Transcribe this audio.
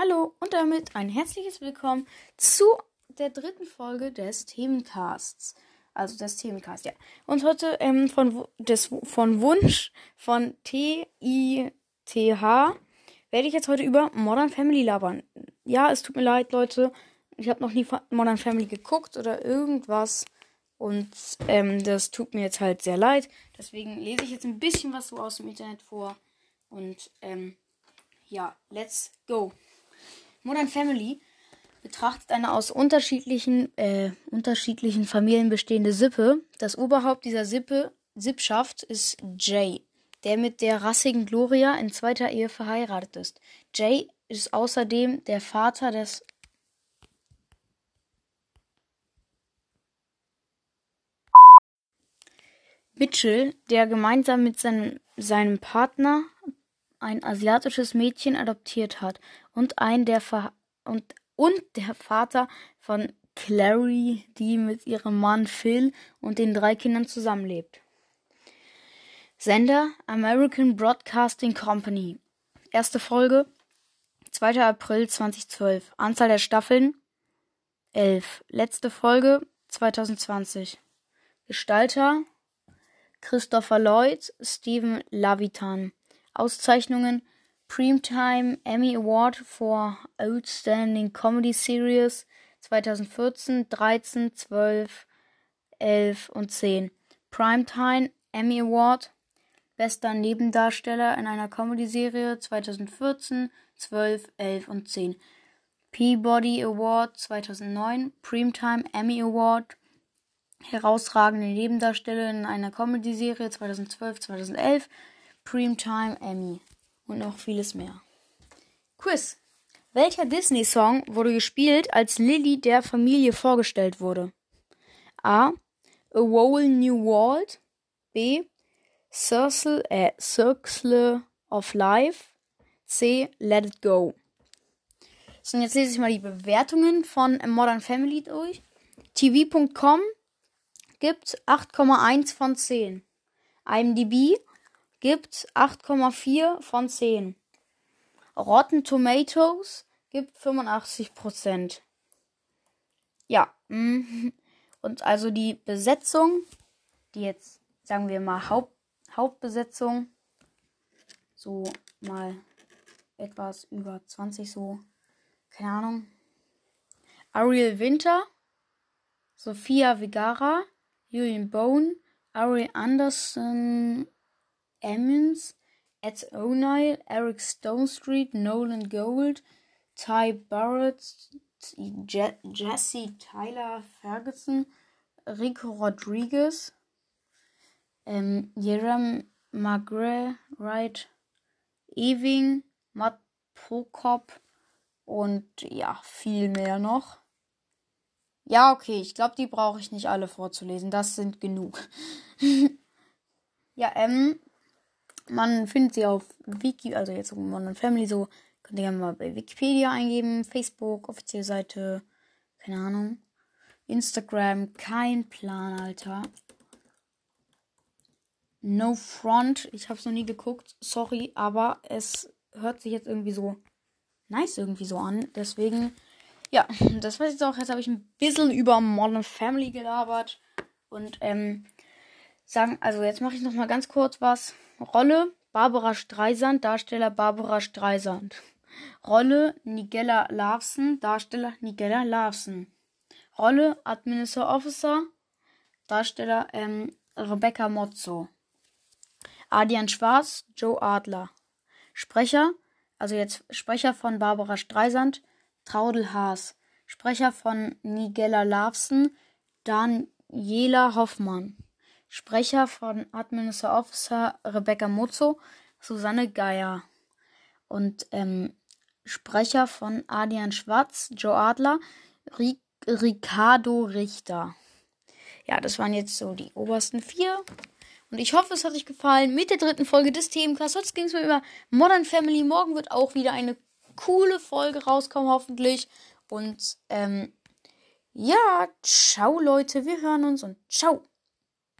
Hallo und damit ein herzliches Willkommen zu der dritten Folge des Themencasts. Also des Themencasts, ja. Und heute ähm, von, des, von Wunsch von T-I-T-H werde ich jetzt heute über Modern Family labern. Ja, es tut mir leid, Leute. Ich habe noch nie Modern Family geguckt oder irgendwas. Und ähm, das tut mir jetzt halt sehr leid. Deswegen lese ich jetzt ein bisschen was so aus dem Internet vor. Und ähm, ja, let's go. Modern Family betrachtet eine aus unterschiedlichen, äh, unterschiedlichen Familien bestehende Sippe. Das Oberhaupt dieser Sippe, Sippschaft ist Jay, der mit der rassigen Gloria in zweiter Ehe verheiratet ist. Jay ist außerdem der Vater des Mitchell, der gemeinsam mit seinem, seinem Partner ein asiatisches Mädchen adoptiert hat und ein der Ver und, und der Vater von Clary, die mit ihrem Mann Phil und den drei Kindern zusammenlebt. Sender American Broadcasting Company. Erste Folge 2. April 2012. Anzahl der Staffeln 11. Letzte Folge 2020. Gestalter Christopher Lloyd, Stephen Lavitan. Auszeichnungen Primetime Emmy Award for Outstanding Comedy Series 2014, 13, 12, 11 und 10. Primetime Emmy Award Bester Nebendarsteller in einer Comedy-Serie 2014, 12, 11 und 10. Peabody Award 2009, Primetime Emmy Award Herausragende Nebendarsteller in einer Comedy-Serie 2012, 2011, Primetime Emmy und noch vieles mehr. Quiz. Welcher Disney-Song wurde gespielt, als Lily der Familie vorgestellt wurde? A. A Whole New World. B. Circle, äh, Circle of Life. C. Let It Go. So, und jetzt lese ich mal die Bewertungen von Modern Family durch. TV.com gibt 8,1 von 10. IMDb gibt 8,4 von 10. Rotten Tomatoes gibt 85%. Ja, mm. und also die Besetzung, die jetzt, sagen wir mal, Haupt, Hauptbesetzung, so mal etwas über 20, so, keine Ahnung. Ariel Winter, Sophia Vigara, Julian Bone, Ari Anderson, Emmons, Ed O'Neill, Eric Stonestreet, Nolan Gold, Ty Barrett, Je Jesse Tyler Ferguson, Rico Rodriguez, ähm, Jerem McGrath, Wright, Ewing, Matt Prokop und ja, viel mehr noch. Ja, okay, ich glaube, die brauche ich nicht alle vorzulesen. Das sind genug. ja, ähm, man findet sie auf Wiki, also jetzt Modern Family so. Könnt ihr gerne mal bei Wikipedia eingeben, Facebook, offizielle Seite, keine Ahnung. Instagram, kein Plan, Alter. No Front, ich habe es noch nie geguckt, sorry, aber es hört sich jetzt irgendwie so nice irgendwie so an. Deswegen ja, das war jetzt auch. Jetzt habe ich ein bisschen über Modern Family gelabert. Und, ähm, sagen, also jetzt mache ich noch mal ganz kurz was. Rolle Barbara Streisand, Darsteller Barbara Streisand. Rolle Nigella Larsen, Darsteller Nigella Larsen. Rolle Administrator Officer, Darsteller ähm, Rebecca Mozzo. Adrian Schwarz, Joe Adler. Sprecher, also jetzt Sprecher von Barbara Streisand, Traudel Haas. Sprecher von Nigella Larsen, Daniela Hoffmann. Sprecher von Administrator Officer Rebecca Mozzo, Susanne Geier. Und ähm, Sprecher von Adrian Schwarz, Joe Adler, Ric Ricardo Richter. Ja, das waren jetzt so die obersten vier. Und ich hoffe, es hat euch gefallen mit der dritten Folge des Themencasts. Heute ging es mir über Modern Family. Morgen wird auch wieder eine coole Folge rauskommen, hoffentlich. Und ähm, ja, ciao Leute, wir hören uns und ciao.